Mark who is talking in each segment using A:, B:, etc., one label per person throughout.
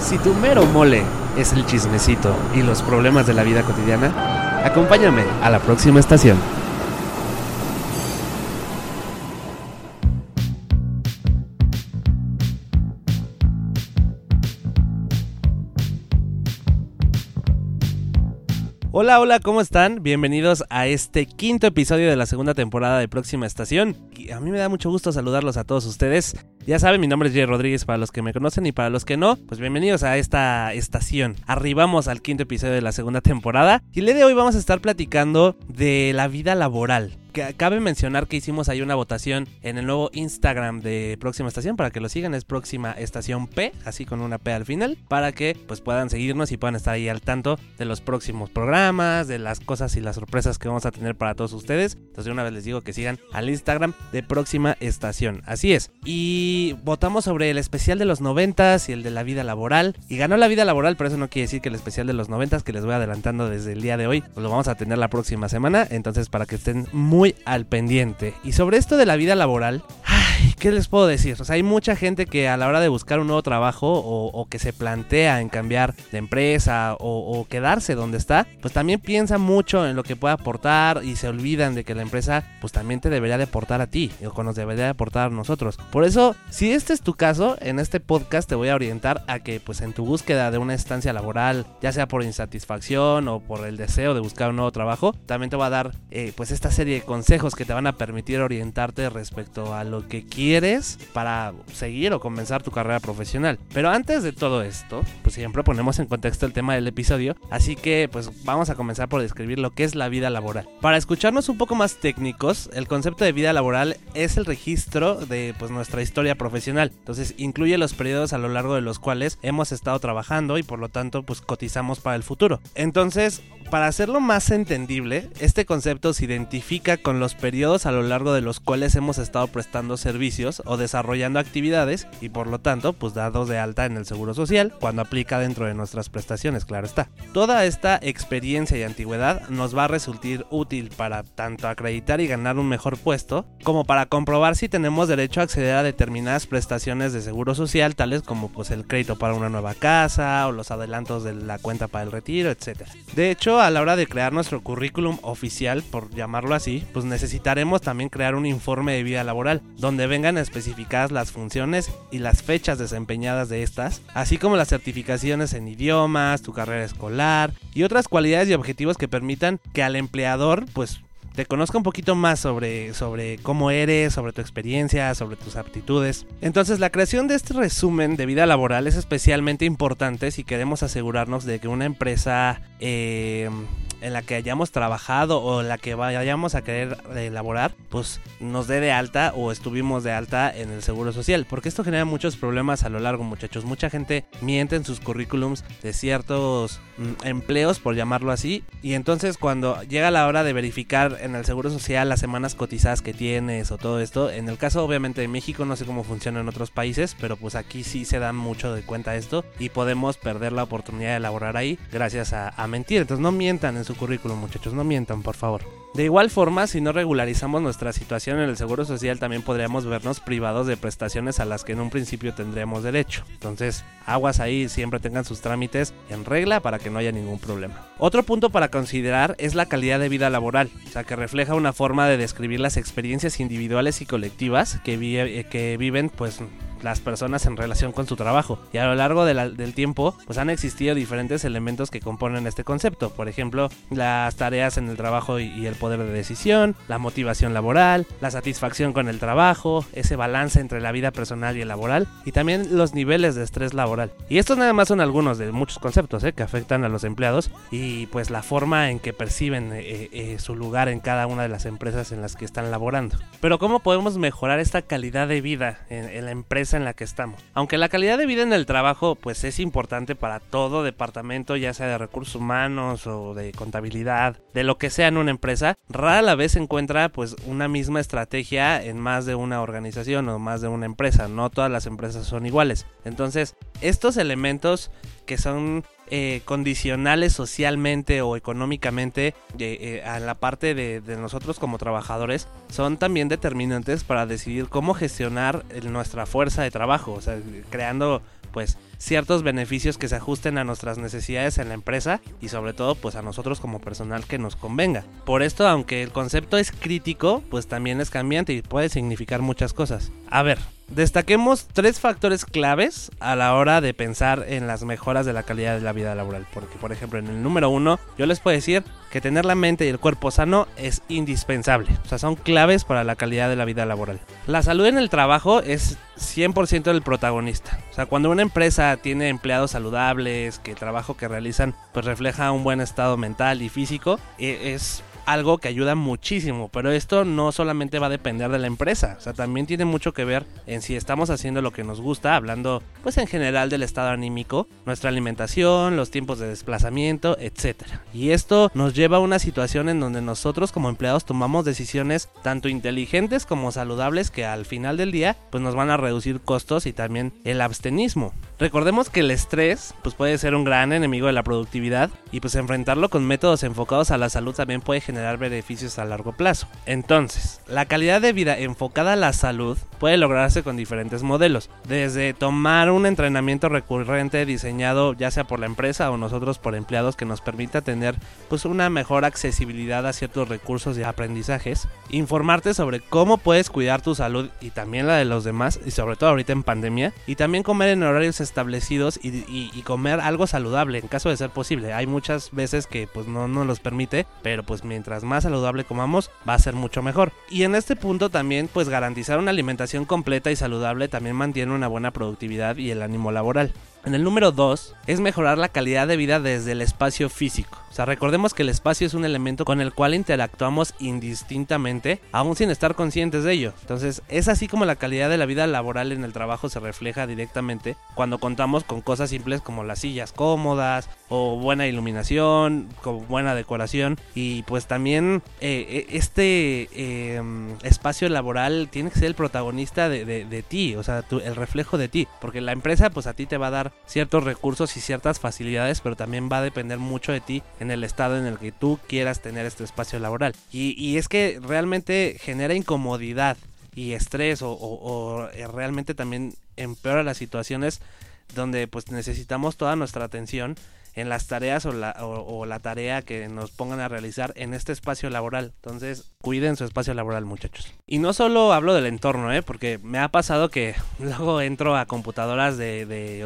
A: Si tu mero mole es el chismecito y los problemas de la vida cotidiana, acompáñame a la próxima estación. Hola, hola, ¿cómo están? Bienvenidos a este quinto episodio de la segunda temporada de Próxima Estación. A mí me da mucho gusto saludarlos a todos ustedes. Ya saben, mi nombre es Jay Rodríguez para los que me conocen y para los que no, pues bienvenidos a esta estación. Arribamos al quinto episodio de la segunda temporada y el día de hoy vamos a estar platicando de la vida laboral. Cabe mencionar que hicimos ahí una votación en el nuevo Instagram de Próxima Estación para que lo sigan, es Próxima Estación P, así con una P al final, para que pues puedan seguirnos y puedan estar ahí al tanto de los próximos programas, de las cosas y las sorpresas que vamos a tener para todos ustedes. Entonces una vez les digo que sigan al Instagram de Próxima Estación, así es. Y votamos sobre el especial de los noventas y el de la vida laboral. Y ganó la vida laboral, pero eso no quiere decir que el especial de los noventas, que les voy adelantando desde el día de hoy, pues lo vamos a tener la próxima semana. Entonces para que estén muy al pendiente. Y sobre esto de la vida laboral, ¿qué les puedo decir? O hay mucha gente que a la hora de buscar un nuevo trabajo o, que se plantea en cambiar de empresa o, quedarse donde está, pues también piensa mucho en lo que puede aportar y se olvidan de que la empresa pues también te debería de aportar a ti o nos debería de aportar a nosotros. Por eso, si este es tu caso, en este podcast te voy a orientar a que pues en tu búsqueda de una estancia laboral, ya sea por insatisfacción o por el deseo de buscar un nuevo trabajo, también te va a dar eh, pues esta serie de consejos que te van a permitir orientarte respecto a lo que quieres para seguir o comenzar tu carrera profesional. Pero antes de todo esto, pues siempre ponemos en contexto el tema del episodio, así que pues vamos a comenzar por describir lo que es la vida laboral. Para escucharnos un poco más técnicos, el concepto de vida laboral es el registro de pues nuestra historia profesional. Entonces incluye los periodos a lo largo de los cuales hemos estado trabajando y por lo tanto pues cotizamos para el futuro. Entonces, para hacerlo más entendible, este concepto se identifica con los periodos a lo largo de los cuales hemos estado prestando servicios o desarrollando actividades y por lo tanto pues dados de alta en el Seguro Social cuando aplica dentro de nuestras prestaciones, claro está. Toda esta experiencia y antigüedad nos va a resultar útil para tanto acreditar y ganar un mejor puesto como para comprobar si tenemos derecho a acceder a determinadas prestaciones de Seguro Social tales como pues el crédito para una nueva casa o los adelantos de la cuenta para el retiro, etc. De hecho, a la hora de crear nuestro currículum oficial, por llamarlo así, pues necesitaremos también crear un informe de vida laboral, donde vengan especificadas las funciones y las fechas desempeñadas de estas, así como las certificaciones en idiomas, tu carrera escolar y otras cualidades y objetivos que permitan que al empleador, pues te conozca un poquito más sobre, sobre cómo eres, sobre tu experiencia, sobre tus aptitudes. Entonces la creación de este resumen de vida laboral es especialmente importante si queremos asegurarnos de que una empresa eh, en la que hayamos trabajado o la que vayamos a querer elaborar, pues nos dé de alta o estuvimos de alta en el seguro social. Porque esto genera muchos problemas a lo largo, muchachos. Mucha gente miente en sus currículums de ciertos mm, empleos, por llamarlo así. Y entonces cuando llega la hora de verificar en el seguro social las semanas cotizadas que tienes o todo esto, en el caso obviamente de México, no sé cómo funciona en otros países, pero pues aquí sí se dan mucho de cuenta esto y podemos perder la oportunidad de elaborar ahí gracias a mentir. Entonces no mientan en su currículum, muchachos, no mientan, por favor. De igual forma, si no regularizamos nuestra situación en el Seguro Social, también podríamos vernos privados de prestaciones a las que en un principio tendríamos derecho. Entonces, aguas ahí, siempre tengan sus trámites en regla para que no haya ningún problema. Otro punto para considerar es la calidad de vida laboral, o sea, que refleja una forma de describir las experiencias individuales y colectivas que, vi- eh, que viven, pues, las personas en relación con su trabajo. Y a lo largo de la- del tiempo, pues han existido diferentes elementos que componen este concepto. Por ejemplo, las tareas en el trabajo y, y el poder de decisión, la motivación laboral, la satisfacción con el trabajo, ese balance entre la vida personal y el laboral, y también los niveles de estrés laboral. Y estos nada más son algunos de muchos conceptos ¿eh? que afectan a los empleados y pues la forma en que perciben eh, eh, su lugar en cada una de las empresas en las que están laborando. Pero ¿cómo podemos mejorar esta calidad de vida en, en la empresa en la que estamos? Aunque la calidad de vida en el trabajo pues es importante para todo departamento, ya sea de recursos humanos o de contabilidad, de lo que sea en una empresa, rara vez se encuentra pues una misma estrategia en más de una organización o más de una empresa. No todas las empresas son iguales. Entonces, estos elementos que son eh, condicionales socialmente o económicamente eh, a la parte de, nosotros como trabajadores son también determinantes para decidir cómo gestionar nuestra fuerza de trabajo, creando pues ciertos beneficios que se ajusten a nuestras necesidades en la empresa y sobre todo pues a nosotros como personal que nos convenga. Por esto, aunque el concepto es crítico, pues también es cambiante y puede significar muchas cosas. A ver, Destaquemos tres factores claves a la hora de pensar en las mejoras de la calidad de la vida laboral. Porque, por ejemplo, en el número uno, yo les puedo decir que tener la mente y el cuerpo sano es indispensable. O sea, son claves para la calidad de la vida laboral. La salud en el trabajo es 100% el protagonista. O sea, cuando una empresa tiene empleados saludables, que el trabajo que realizan pues refleja un buen estado mental y físico, e, es algo que ayuda muchísimo, pero esto no solamente va a depender de la empresa, o sea, también tiene mucho que ver en si estamos haciendo lo que nos gusta, hablando pues en general del estado anímico, nuestra alimentación, los tiempos de desplazamiento, etcétera. Y esto nos lleva a una situación en donde nosotros como empleados tomamos decisiones tanto inteligentes como saludables que al final del día pues nos van a reducir costos y también el abstenismo. Recordemos que el estrés pues puede ser un gran enemigo de la productividad y pues enfrentarlo con métodos enfocados a la salud también puede generar beneficios a largo plazo. Entonces, la calidad de vida enfocada a la salud puede lograrse con diferentes modelos, desde tomar un entrenamiento recurrente diseñado ya sea por la empresa o nosotros por empleados que nos permita tener pues una mejor accesibilidad a ciertos recursos y aprendizajes, informarte sobre cómo puedes cuidar tu salud y también la de los demás y sobre todo ahorita en pandemia y también comer en horarios establecidos y, comer algo saludable en caso de ser posible. Hay muchas veces que pues no nos los permite, pero pues mientras más saludable comamos va a ser mucho mejor. Y en este punto también pues garantizar una alimentación completa y saludable también mantiene una buena productividad y el ánimo laboral. En el número 2 es mejorar la calidad de vida desde el espacio físico. Sea, recordemos que el espacio es un elemento con el cual interactuamos indistintamente, aún sin estar conscientes de ello. Entonces, es así como la calidad de la vida laboral en el trabajo se refleja directamente cuando contamos con cosas simples como las sillas cómodas o buena iluminación, con buena decoración y pues también eh, e, este eh, espacio laboral tiene que ser el protagonista de, de ti, o sea, el reflejo de ti, porque la empresa pues a ti te va a dar ciertos recursos y ciertas facilidades, pero también va a depender mucho de ti el estado en el que tú quieras tener este espacio laboral. Y, es que realmente genera incomodidad y estrés o, eh, realmente también empeora las situaciones donde pues necesitamos toda nuestra atención en las tareas o la, o, la tarea que nos pongan a realizar en este espacio laboral. Entonces, cuiden su espacio laboral, muchachos. Y no solo hablo del entorno, ¿eh? porque me ha pasado que luego entro a computadoras de, de,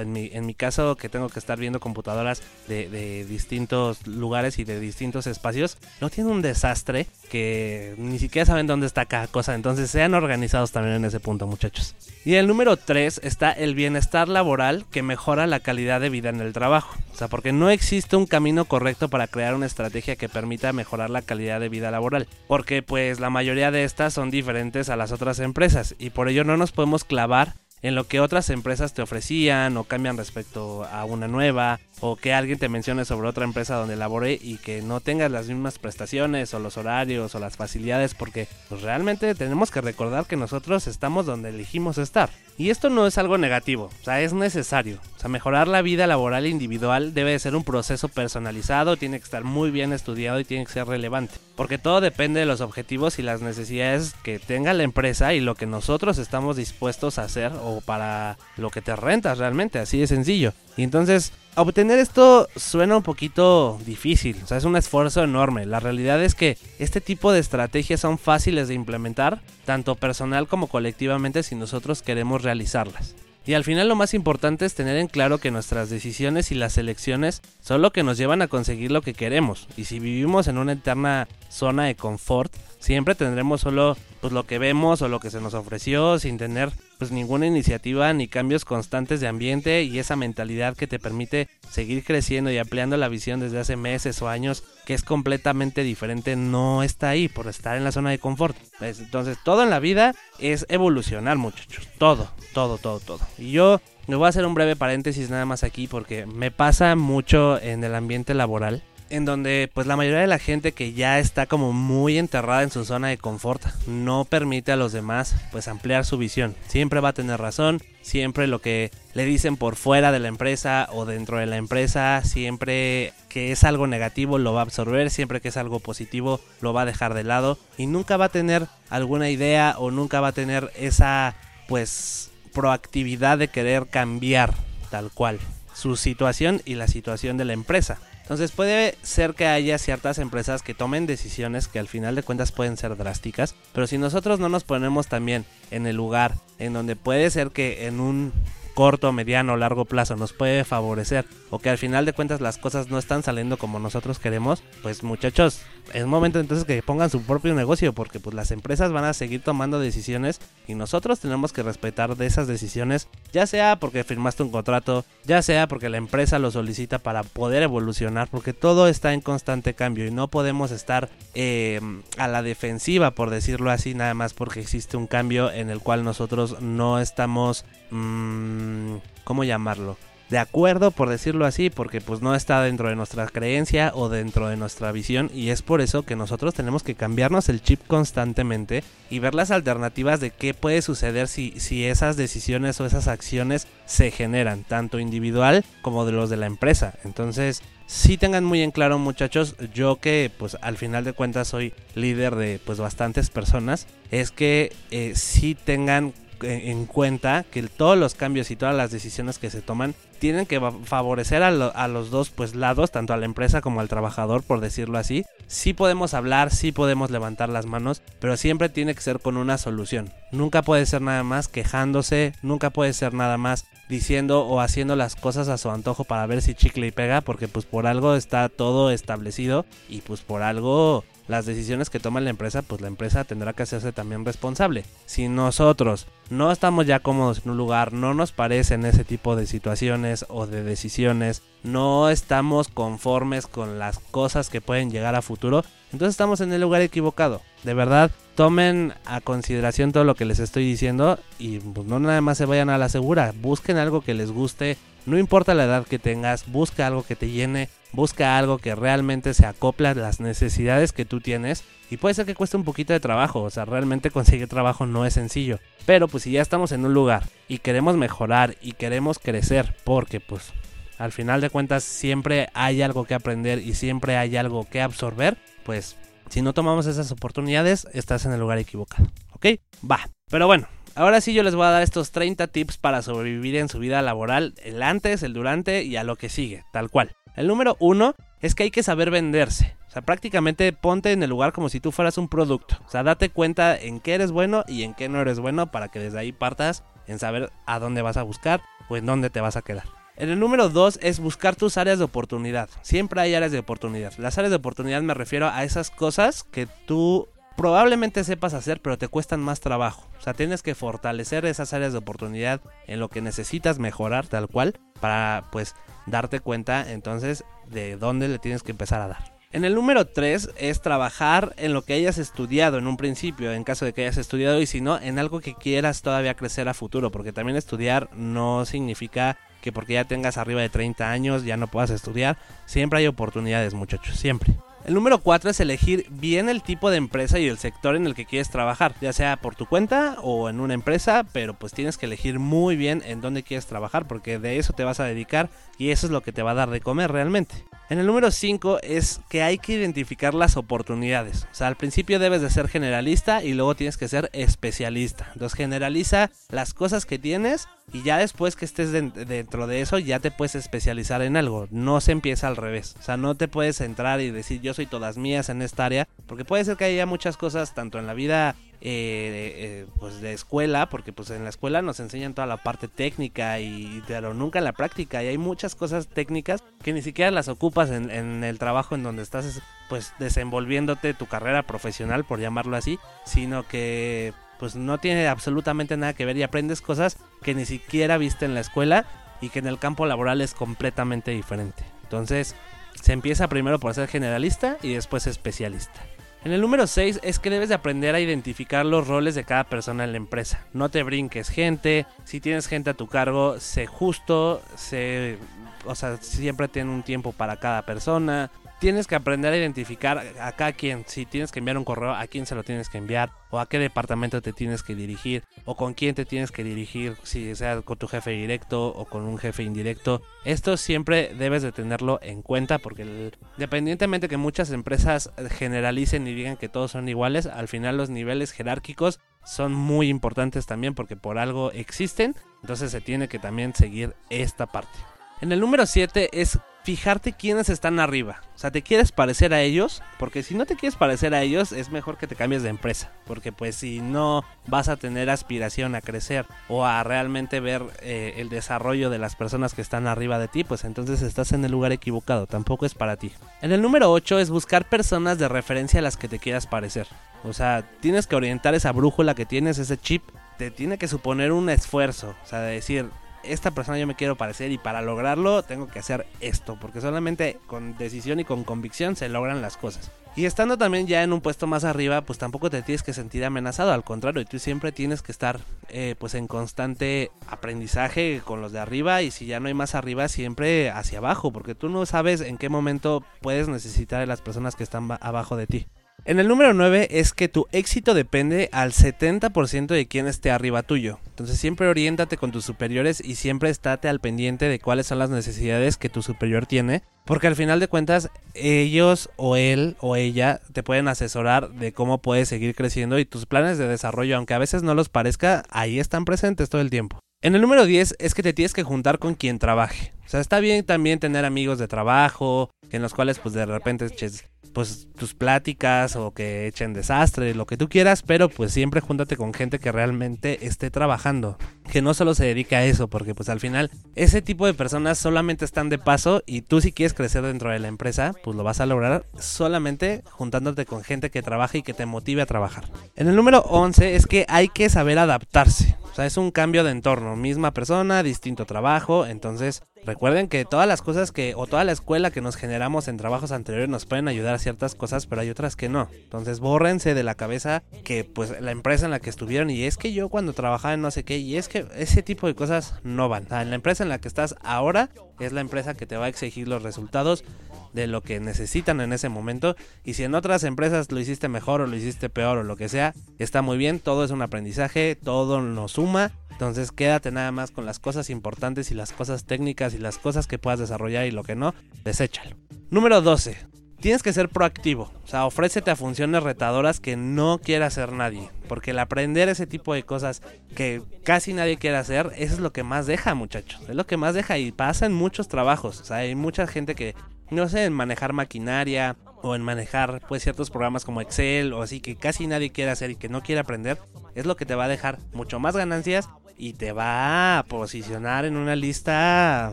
A: en, mi, en, mi, caso, que tengo que estar viendo computadoras de, de distintos lugares y de distintos espacios. No tiene un desastre que ni siquiera saben dónde está cada cosa. Entonces, sean organizados también en ese punto, muchachos. Y el número 3 está el bienestar laboral que mejora la calidad de vida en el trabajo. O sea, porque no existe un camino correcto para crear una estrategia que permita mejorar la calidad de vida laboral. Porque pues la mayoría de estas son diferentes a las otras empresas y por ello no nos podemos clavar en lo que otras empresas te ofrecían o cambian respecto a una nueva o que alguien te mencione sobre otra empresa donde laboré y que no tengas las mismas prestaciones o los horarios o las facilidades porque pues, realmente tenemos que recordar que nosotros estamos donde elegimos estar. Y esto no es algo negativo, o sea, es necesario. O sea, mejorar la vida laboral individual debe de ser un proceso personalizado, tiene que estar muy bien estudiado y tiene que ser relevante. Porque todo depende de los objetivos y las necesidades que tenga la empresa y lo que nosotros estamos dispuestos a hacer o para lo que te rentas realmente, así de sencillo. Y entonces, obtener esto suena un poquito difícil, o sea, es un esfuerzo enorme. La realidad es que este tipo de estrategias son fáciles de implementar, tanto personal como colectivamente, si nosotros queremos realizarlas. Y al final lo más importante es tener en claro que nuestras decisiones y las elecciones son lo que nos llevan a conseguir lo que queremos. Y si vivimos en una eterna zona de confort, siempre tendremos solo pues lo que vemos o lo que se nos ofreció sin tener pues ninguna iniciativa ni cambios constantes de ambiente y esa mentalidad que te permite seguir creciendo y ampliando la visión desde hace meses o años que es completamente diferente no está ahí por estar en la zona de confort. Pues, entonces todo en la vida es evolucionar muchachos, todo, todo, todo, todo. Y yo me voy a hacer un breve paréntesis nada más aquí porque me pasa mucho en el ambiente laboral en donde pues la mayoría de la gente que ya está como muy enterrada en su zona de confort no permite a los demás pues ampliar su visión. Siempre va a tener razón, siempre lo que le dicen por fuera de la empresa o dentro de la empresa, siempre que es algo negativo lo va a absorber, siempre que es algo positivo lo va a dejar de lado y nunca va a tener alguna idea o nunca va a tener esa pues proactividad de querer cambiar tal cual su situación y la situación de la empresa. Entonces puede ser que haya ciertas empresas que tomen decisiones que al final de cuentas pueden ser drásticas, pero si nosotros no nos ponemos también en el lugar en donde puede ser que en un corto, mediano o largo plazo nos puede favorecer o que al final de cuentas las cosas no están saliendo como nosotros queremos, pues muchachos, es momento entonces que pongan su propio negocio porque pues las empresas van a seguir tomando decisiones y nosotros tenemos que respetar de esas decisiones, ya sea porque firmaste un contrato, ya sea porque la empresa lo solicita para poder evolucionar, porque todo está en constante cambio y no podemos estar eh, a la defensiva, por decirlo así, nada más porque existe un cambio en el cual nosotros no estamos... Mmm, ¿Cómo llamarlo? de acuerdo, por decirlo así, porque pues no está dentro de nuestra creencia o dentro de nuestra visión y es por eso que nosotros tenemos que cambiarnos el chip constantemente y ver las alternativas de qué puede suceder si, si esas decisiones o esas acciones se generan, tanto individual como de los de la empresa. Entonces, sí tengan muy en claro muchachos, yo que pues al final de cuentas soy líder de pues bastantes personas, es que eh, sí tengan en cuenta que todos los cambios y todas las decisiones que se toman tienen que favorecer a, los dos pues lados, tanto a la empresa como al trabajador, por decirlo así. Sí podemos hablar, sí podemos levantar las manos, pero siempre tiene que ser con una solución. Nunca puede ser nada más quejándose, nunca puede ser nada más diciendo o haciendo las cosas a su antojo para ver si chicle y pega, porque pues por algo está todo establecido y pues por algo las decisiones que toma la empresa, pues la empresa tendrá que hacerse también responsable. Si nosotros no estamos ya cómodos en un lugar, no nos parecen ese tipo de situaciones o de decisiones, no estamos conformes con las cosas que pueden llegar a futuro, entonces estamos en el lugar equivocado. De verdad, tomen a consideración todo lo que les estoy diciendo y pues, no nada más se vayan a la segura, busquen algo que les guste, no importa la edad que tengas, busca algo que te llene, busca algo que realmente se acopla a las necesidades que tú tienes y puede ser que cueste un poquito de trabajo, o sea, realmente conseguir trabajo no es sencillo, pero pues si ya estamos en un lugar y queremos mejorar y queremos crecer, porque pues al final de cuentas siempre hay algo que aprender y siempre hay algo que absorber, pues si no tomamos esas oportunidades, estás en el lugar equivocado, ¿ok? Va, pero bueno, Ahora sí yo les voy a dar estos 30 tips para sobrevivir en su vida laboral, el antes, el durante y a lo que sigue, tal cual. El número uno es que hay que saber venderse. O sea, prácticamente ponte en el lugar como si tú fueras un producto. O sea, date cuenta en qué eres bueno y en qué no eres bueno para que desde ahí partas en saber a dónde vas a buscar o en dónde te vas a quedar. En el número dos es buscar tus áreas de oportunidad. Siempre hay áreas de oportunidad. Las áreas de oportunidad me refiero a esas cosas que tú probablemente sepas hacer, pero te cuestan más trabajo. O sea, tienes que fortalecer esas áreas de oportunidad en lo que necesitas mejorar tal cual para pues darte cuenta entonces de dónde le tienes que empezar a dar. En el número 3 es trabajar en lo que hayas estudiado en un principio, en caso de que hayas estudiado y si no, en algo que quieras todavía crecer a futuro, porque también estudiar no significa que porque ya tengas arriba de 30 años ya no puedas estudiar. Siempre hay oportunidades muchachos, siempre. El número 4 es elegir bien el tipo de empresa y el sector en el que quieres trabajar, ya sea por tu cuenta o en una empresa, pero pues tienes que elegir muy bien en dónde quieres trabajar porque de eso te vas a dedicar y eso es lo que te va a dar de comer realmente. En el número 5 es que hay que identificar las oportunidades. O sea, al principio debes de ser generalista y luego tienes que ser especialista. Entonces generaliza las cosas que tienes y ya después que estés dentro de eso ya te puedes especializar en algo. No se empieza al revés. O sea, no te puedes entrar y decir yo soy todas mías en esta área. Porque puede ser que haya muchas cosas tanto en la vida eh, eh, pues de escuela, porque pues en la escuela nos enseñan toda la parte técnica y pero nunca en la práctica y hay muchas cosas técnicas que ni siquiera las ocupas en, en el trabajo en donde estás pues desenvolviéndote tu carrera profesional por llamarlo así, sino que pues no tiene absolutamente nada que ver y aprendes cosas que ni siquiera viste en la escuela y que en el campo laboral es completamente diferente. Entonces, se empieza primero por ser generalista y después especialista. En el número 6 es que debes de aprender a identificar los roles de cada persona en la empresa. No te brinques gente, si tienes gente a tu cargo, sé justo, sé, o sea, siempre ten un tiempo para cada persona. Tienes que aprender a identificar a cada quien. Si tienes que enviar un correo, a quién se lo tienes que enviar, o a qué departamento te tienes que dirigir, o con quién te tienes que dirigir, si sea con tu jefe directo o con un jefe indirecto. Esto siempre debes de tenerlo en cuenta porque independientemente que muchas empresas generalicen y digan que todos son iguales, al final los niveles jerárquicos son muy importantes también porque por algo existen. Entonces se tiene que también seguir esta parte. En el número 7 es fijarte quiénes están arriba. O sea, te quieres parecer a ellos, porque si no te quieres parecer a ellos, es mejor que te cambies de empresa. Porque pues si no vas a tener aspiración a crecer o a realmente ver eh, el desarrollo de las personas que están arriba de ti, pues entonces estás en el lugar equivocado, tampoco es para ti. En el número 8 es buscar personas de referencia a las que te quieras parecer. O sea, tienes que orientar esa brújula que tienes, ese chip, te tiene que suponer un esfuerzo. O sea, de decir, esta persona yo me quiero parecer y para lograrlo tengo que hacer esto, porque solamente con decisión y con convicción se logran las cosas. Y estando también ya en un puesto más arriba, pues tampoco te tienes que sentir amenazado, al contrario, tú siempre tienes que estar eh, pues en constante aprendizaje con los de arriba y si ya no hay más arriba, siempre hacia abajo, porque tú no sabes en qué momento puedes necesitar de las personas que están abajo de ti. En el número 9 es que tu éxito depende al 70% de quién esté arriba tuyo. Entonces siempre oriéntate con tus superiores y siempre estate al pendiente de cuáles son las necesidades que tu superior tiene. Porque al final de cuentas ellos o él o ella te pueden asesorar de cómo puedes seguir creciendo y tus planes de desarrollo, aunque a veces no los parezca, ahí están presentes todo el tiempo. En el número 10 es que te tienes que juntar con quien trabaje. O sea, está bien también tener amigos de trabajo, en los cuales pues de repente eches pues tus pláticas o que echen desastre, lo que tú quieras, pero pues siempre júntate con gente que realmente esté trabajando, que no solo se dedica a eso, porque pues al final ese tipo de personas solamente están de paso y tú si quieres crecer dentro de la empresa, pues lo vas a lograr solamente juntándote con gente que trabaja y que te motive a trabajar. En el número 11 es que hay que saber adaptarse. O sea, es un cambio de entorno, misma persona, distinto trabajo, entonces recuerden que todas las cosas que o toda la escuela que nos generamos en trabajos anteriores nos pueden ayudar a ciertas cosas, pero hay otras que no. Entonces, bórrense de la cabeza que pues la empresa en la que estuvieron y es que yo cuando trabajaba en no sé qué y es que ese tipo de cosas no van. O sea, en la empresa en la que estás ahora es la empresa que te va a exigir los resultados de lo que necesitan en ese momento. Y si en otras empresas lo hiciste mejor o lo hiciste peor o lo que sea, está muy bien, todo es un aprendizaje, todo nos suma. Entonces quédate nada más con las cosas importantes y las cosas técnicas y las cosas que puedas desarrollar y lo que no, deséchalo. Número 12 tienes que ser proactivo. O sea, ofrécete a funciones retadoras que no quiera hacer nadie. Porque el aprender ese tipo de cosas que casi nadie quiere hacer, eso es lo que más deja, muchachos. Es lo que más deja y pasa en muchos trabajos. O sea, hay mucha gente que, no sé, en manejar maquinaria o en manejar pues ciertos programas como Excel o así que casi nadie quiere hacer y que no quiere aprender, es lo que te va a dejar mucho más ganancias y te va a posicionar en una lista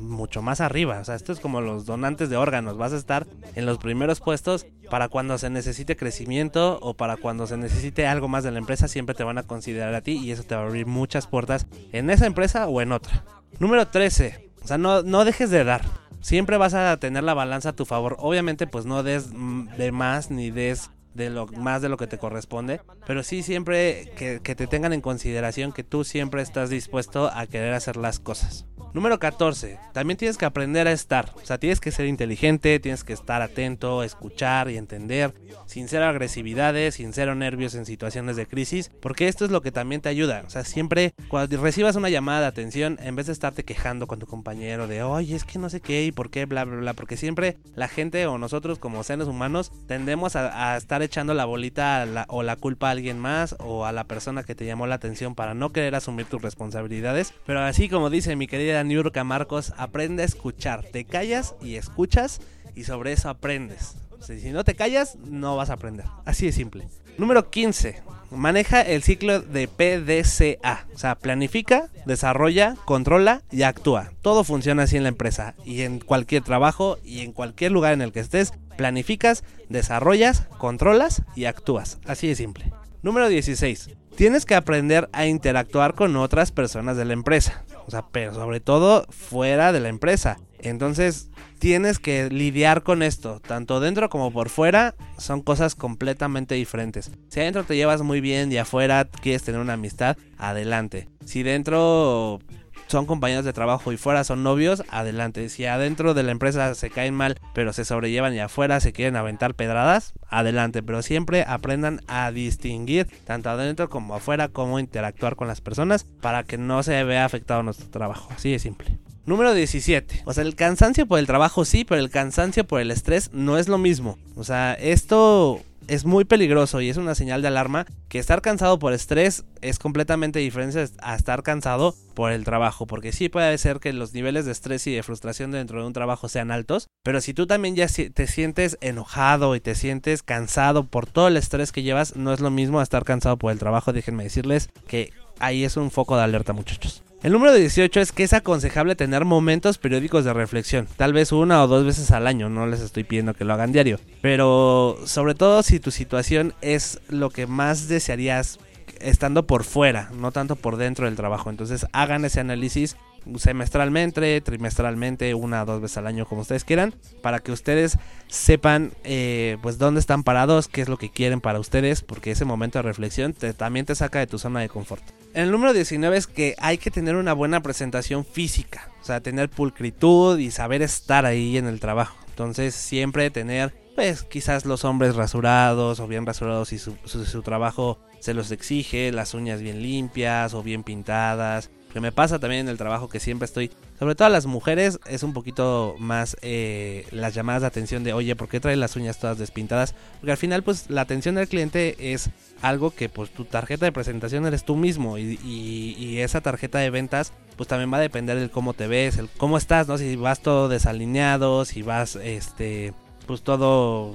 A: mucho más arriba. O sea, esto es como los donantes de órganos. Vas a estar en los primeros puestos para cuando se necesite crecimiento o para cuando se necesite algo más de la empresa. Siempre te van a considerar a ti y eso te va a abrir muchas puertas en esa empresa o en otra. Número 13. O sea, no, no dejes de dar. Siempre vas a tener la balanza a tu favor. Obviamente, pues no des de más ni des de lo más de lo que te corresponde, pero sí siempre que, que, te tengan en consideración que tú siempre estás dispuesto a querer hacer las cosas. Número 14. También tienes que aprender a estar. O sea, tienes que ser inteligente, tienes que estar atento, escuchar y entender, sin cero agresividades, sin cero nervios en situaciones de crisis, porque esto es lo que también te ayuda. O sea, siempre cuando recibas una llamada de atención, en vez de estarte quejando con tu compañero de, oye, es que no sé qué y por qué, bla, bla, bla, porque siempre la gente o nosotros como seres humanos tendemos a, a estar echando la bolita o la culpa a alguien más o a la persona que te llamó la atención para no querer asumir tus responsabilidades. Pero así como dice mi querida Niurka Marcos, aprende a escuchar. Te callas y escuchas y sobre eso aprendes. Si no te callas, no vas a aprender. Así de simple. Número 15. Maneja el ciclo de PDCA. O sea, planifica, desarrolla, controla y actúa. Todo funciona así en la empresa y en cualquier trabajo y en cualquier lugar en el que estés. Planificas, desarrollas, controlas y actúas. Así de simple. Número 16. Tienes que aprender a interactuar con otras personas de la empresa. O sea, pero sobre todo fuera de la empresa. Entonces, tienes que lidiar con esto, tanto dentro como por fuera, son cosas completamente diferentes. Si adentro te llevas muy bien y afuera quieres tener una amistad, adelante. Si dentro son compañeros de trabajo y fuera son novios, adelante. Si adentro de la empresa se caen mal, pero se sobrellevan y afuera se quieren aventar pedradas, adelante. Pero siempre aprendan a distinguir tanto adentro como afuera cómo interactuar con las personas para que no se vea afectado nuestro trabajo. Así de simple. Número 17. O sea, el cansancio por el trabajo sí, pero el cansancio por el estrés no es lo mismo. O sea, esto es muy peligroso y es una señal de alarma que estar cansado por estrés es completamente diferente a estar cansado por el trabajo, porque sí puede ser que los niveles de estrés y de frustración dentro de un trabajo sean altos, pero si tú también ya te sientes enojado y te sientes cansado por todo el estrés que llevas, no es lo mismo estar cansado por el trabajo, déjenme decirles que ahí es un foco de alerta muchachos. El número 18 es que es aconsejable tener momentos periódicos de reflexión, tal vez una o dos veces al año, no les estoy pidiendo que lo hagan diario, pero sobre todo si tu situación es lo que más desearías estando por fuera, no tanto por dentro del trabajo, entonces hagan ese análisis semestralmente, trimestralmente, una o dos veces al año, como ustedes quieran, para que ustedes sepan eh, pues dónde están parados, qué es lo que quieren para ustedes, porque ese momento de reflexión también te saca de tu zona de confort. El número 19 es que hay que tener una buena presentación física, o sea, tener pulcritud y saber estar ahí en el trabajo. Entonces, siempre tener, pues, quizás los hombres rasurados o bien rasurados si su trabajo se los exige, las uñas bien limpias o bien pintadas, que me pasa también en el trabajo que siempre estoy, sobre todo a las mujeres, es un poquito más eh, las llamadas de atención de, oye, ¿por qué las uñas todas despintadas? Porque al final, pues la atención del cliente es algo que, pues tu tarjeta de presentación eres tú mismo y, y, esa tarjeta de ventas, pues también va a depender del cómo te ves, el cómo estás, ¿no? Si vas todo desalineado, si vas, este, pues todo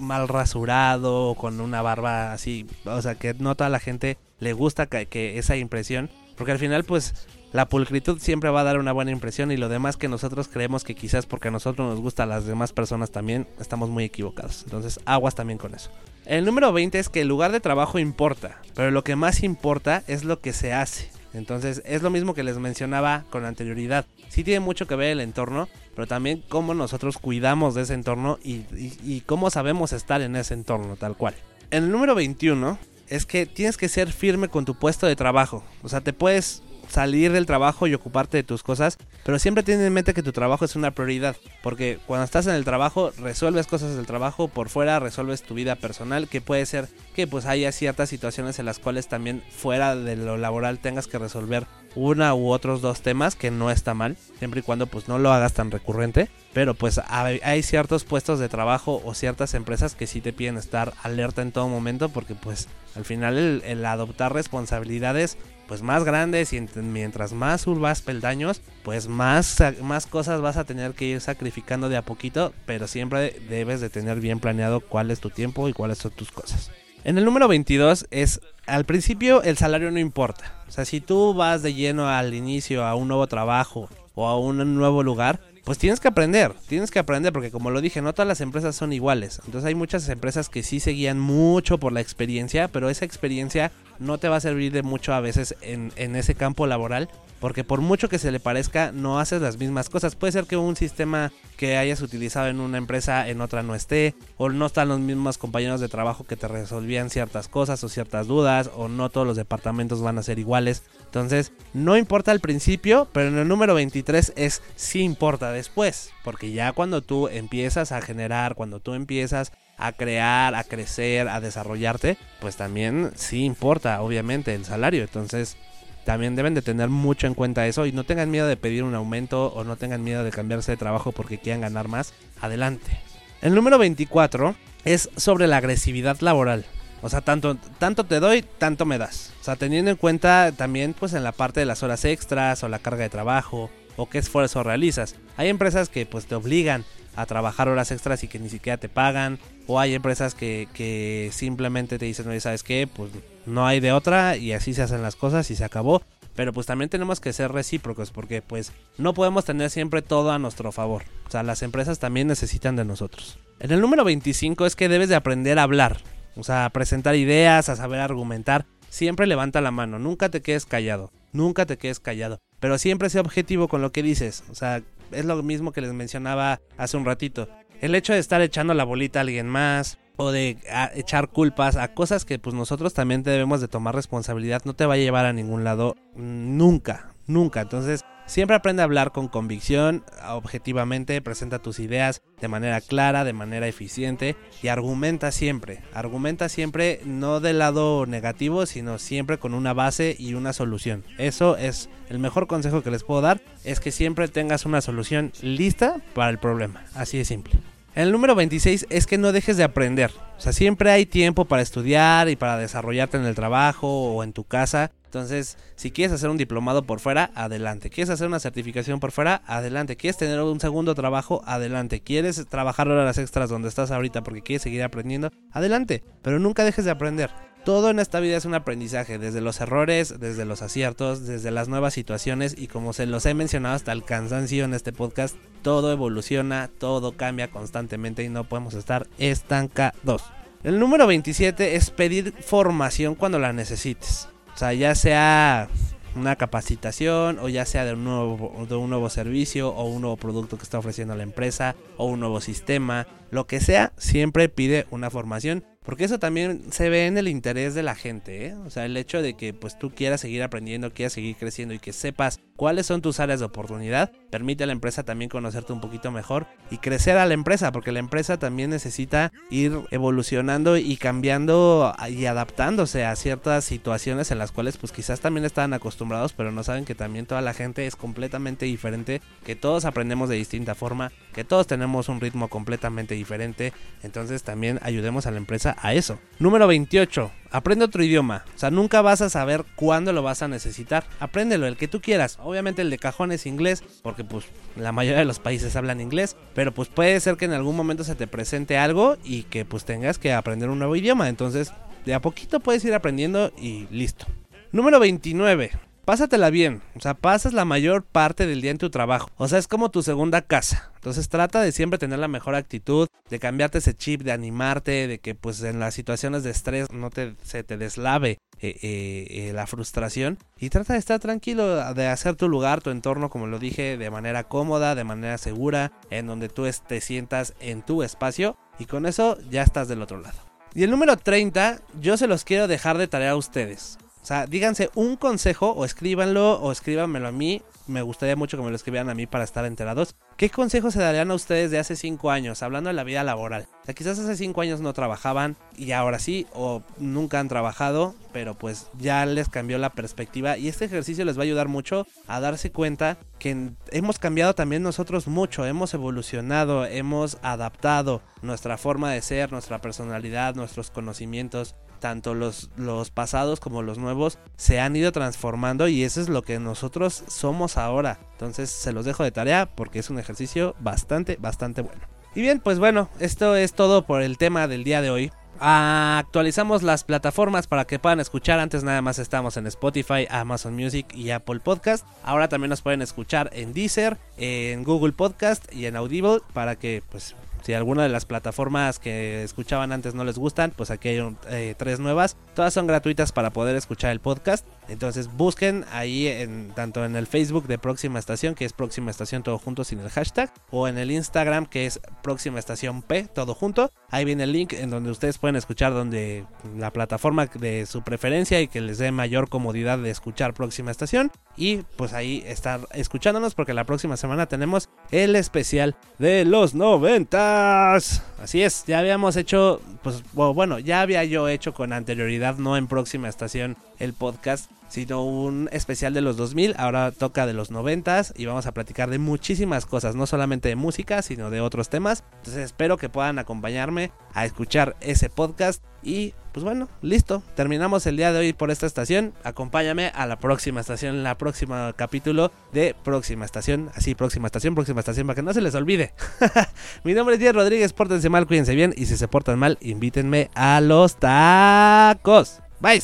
A: mal rasurado, con una barba así, o sea, que no toda la gente le gusta que esa impresión porque al final, pues, la pulcritud siempre va a dar una buena impresión y lo demás que nosotros creemos que quizás porque a nosotros nos gusta a las demás personas también, estamos muy equivocados. Entonces, aguas también con eso. El número 20 es que el lugar de trabajo importa, pero lo que más importa es lo que se hace. Entonces, es lo mismo que les mencionaba con anterioridad. Sí tiene mucho que ver el entorno, pero también cómo nosotros cuidamos de ese entorno y, y cómo sabemos estar en ese entorno, tal cual. En el número 21 es que tienes que ser firme con tu puesto de trabajo. O sea, te puedes salir del trabajo y ocuparte de tus cosas, pero siempre ten en mente que tu trabajo es una prioridad, porque cuando estás en el trabajo resuelves cosas del trabajo, por fuera resuelves tu vida personal, que puede ser que pues haya ciertas situaciones en las cuales también fuera de lo laboral tengas que resolver una u otros dos temas, que no está mal, siempre y cuando pues no lo hagas tan recurrente. Pero pues hay, ciertos puestos de trabajo o ciertas empresas que sí te piden estar alerta en todo momento porque pues al final el, adoptar responsabilidades pues más grandes y mientras más subas peldaños pues más, más cosas vas a tener que ir sacrificando de a poquito pero siempre debes de tener bien planeado cuál es tu tiempo y cuáles son tus cosas. En el número 22 es al principio el salario no importa. O sea, si tú vas de lleno al inicio a un nuevo trabajo o a un nuevo lugar, pues tienes que aprender, tienes que aprender porque como lo dije, no todas las empresas son iguales. Entonces hay muchas empresas que sí se guían mucho por la experiencia, pero esa experiencia no te va a servir de mucho a veces en, en ese campo laboral porque por mucho que se le parezca, no haces las mismas cosas. Puede ser que un sistema que hayas utilizado en una empresa en otra no esté, o no están los mismos compañeros de trabajo que te resolvían ciertas cosas o ciertas dudas, o no todos los departamentos van a ser iguales. Entonces, no importa al principio, pero en el número 23 es sí importa después, porque ya cuando tú empiezas a generar, cuando tú empiezas a crear, a crecer, a desarrollarte, pues también sí importa, obviamente, el salario. Entonces, también deben de tener mucho en cuenta eso y no tengan miedo de pedir un aumento o no tengan miedo de cambiarse de trabajo porque quieran ganar más. Adelante. El número 24 es sobre la agresividad laboral. O sea, tanto, tanto te doy, tanto me das. O sea, teniendo en cuenta también pues en la parte de las horas extras o la carga de trabajo o qué esfuerzo realizas. Hay empresas que pues te obligan a trabajar horas extras y que ni siquiera te pagan. O hay empresas que, que simplemente te dicen, oye, ¿sabes qué? Pues no hay de otra y así se hacen las cosas y se acabó. Pero pues también tenemos que ser recíprocos porque pues no podemos tener siempre todo a nuestro favor. O sea, las empresas también necesitan de nosotros. En el número 25 es que debes de aprender a hablar. O sea, a presentar ideas, a saber argumentar. Siempre levanta la mano, nunca te quedes callado. Nunca te quedes callado. Pero siempre sea objetivo con lo que dices. O sea, es lo mismo que les mencionaba hace un ratito. El hecho de estar echando la bolita a alguien más o de echar culpas a cosas que pues nosotros también debemos de tomar responsabilidad no te va a llevar a ningún lado nunca. nunca. Entonces, siempre aprende a hablar con convicción, objetivamente, presenta tus ideas de manera clara, de manera eficiente y argumenta siempre. Argumenta siempre no del lado negativo, sino siempre con una base y una solución. Eso es el mejor consejo que les puedo dar, es que siempre tengas una solución lista para el problema. Así de simple. El número 26 es que no dejes de aprender. O sea, siempre hay tiempo para estudiar y para desarrollarte en el trabajo o en tu casa. Entonces, si quieres hacer un diplomado por fuera, adelante. ¿Quieres hacer una certificación por fuera? Adelante. ¿Quieres tener un segundo trabajo? Adelante. ¿Quieres trabajar horas extras donde estás ahorita porque quieres seguir aprendiendo? Adelante. Pero nunca dejes de aprender. Todo en esta vida es un aprendizaje, desde los errores, desde los aciertos, desde las nuevas situaciones y como se los he mencionado hasta el cansancio en este podcast, todo evoluciona, todo cambia constantemente y no podemos estar estancados. El número 27 es pedir formación cuando la necesites. O sea, ya sea una capacitación o ya sea de un, nuevo, de un nuevo servicio o un nuevo producto que está ofreciendo la empresa o un nuevo sistema, lo que sea, siempre pide una formación porque eso también se ve en el interés de la gente, ¿eh? O sea, el hecho de que pues tú quieras seguir aprendiendo, quieras seguir creciendo y que sepas cuáles son tus áreas de oportunidad, permite a la empresa también conocerte un poquito mejor y crecer a la empresa, porque la empresa también necesita ir evolucionando y cambiando y adaptándose a ciertas situaciones en las cuales pues quizás también estaban acostumbrados, pero no saben que también toda la gente es completamente diferente, que todos aprendemos de distinta forma, que todos tenemos un ritmo completamente diferente, entonces también ayudemos a la empresa a eso. Número 28. Aprende otro idioma. O sea, nunca vas a saber cuándo lo vas a necesitar. Apréndelo, el que tú quieras. Obviamente el de cajón es inglés, porque pues la mayoría de los países hablan inglés. Pero pues puede ser que en algún momento se te presente algo y que pues tengas que aprender un nuevo idioma. Entonces, de a poquito puedes ir aprendiendo y listo. Número 29 pásatela bien. O sea, pasas la mayor parte del día en tu trabajo. O sea, es como tu segunda casa. Entonces trata de siempre tener la mejor actitud, de cambiarte ese chip, de animarte, de que pues en las situaciones de estrés no te, se te deslave eh, eh, eh, la frustración. Y trata de estar tranquilo, de hacer tu lugar, tu entorno, como lo dije, de manera cómoda, de manera segura, en donde tú te sientas en tu espacio. Y con eso ya estás del otro lado. Y el número 30, yo se los quiero dejar de tarea a ustedes. Sea, díganse un consejo o escríbanlo o escríbanmelo a mí. Me gustaría mucho que me lo escribieran a mí para estar enterados. ¿Qué consejos se darían a ustedes de hace 5 años, hablando de la vida laboral? O sea, quizás hace 5 años no trabajaban y ahora sí, o nunca han trabajado, pero pues ya les cambió la perspectiva y este ejercicio les va a ayudar mucho a darse cuenta que hemos cambiado también nosotros mucho, hemos evolucionado, hemos adaptado nuestra forma de ser, nuestra personalidad, nuestros conocimientos tanto los, los pasados como los nuevos se han ido transformando y eso es lo que nosotros somos ahora. Entonces se los dejo de tarea porque es un ejercicio bastante, bastante bueno. Y bien, pues bueno, esto es todo por el tema del día de hoy. actualizamos las plataformas para que puedan escuchar. Antes nada más estamos en Spotify, Amazon Music y Apple Podcast. Ahora también nos pueden escuchar en Deezer, en Google Podcast y en Audible para que pues si alguna de las plataformas que escuchaban antes no les gustan, pues aquí hay eh, tres nuevas. Todas son gratuitas para poder escuchar el podcast. Entonces busquen ahí en, tanto en el Facebook de Próxima Estación, que es Próxima Estación todo junto sin el hashtag, o en el Instagram que es Próxima Estación P todo junto. Ahí viene el link en donde ustedes pueden escuchar donde la plataforma de su preferencia y que les dé mayor comodidad de escuchar Próxima Estación. Y pues ahí estar escuchándonos porque la próxima semana tenemos el especial de los 90. Así es, ya habíamos hecho, pues bueno, ya había yo hecho con anterioridad, no en Próxima Estación, el podcast sino un especial de los 2000, ahora toca de los 90 y vamos a platicar de muchísimas cosas, no solamente de música, sino de otros temas. Entonces espero que puedan acompañarme a escuchar ese podcast y pues bueno, listo, terminamos el día de hoy por esta estación. Acompáñame a la próxima estación, la próxima capítulo de Próxima Estación, así próxima estación, próxima estación para que no se les olvide. Mi nombre es Diego Rodríguez, pórtense mal, cuídense bien y si se portan mal, invítenme a los tacos. Bye.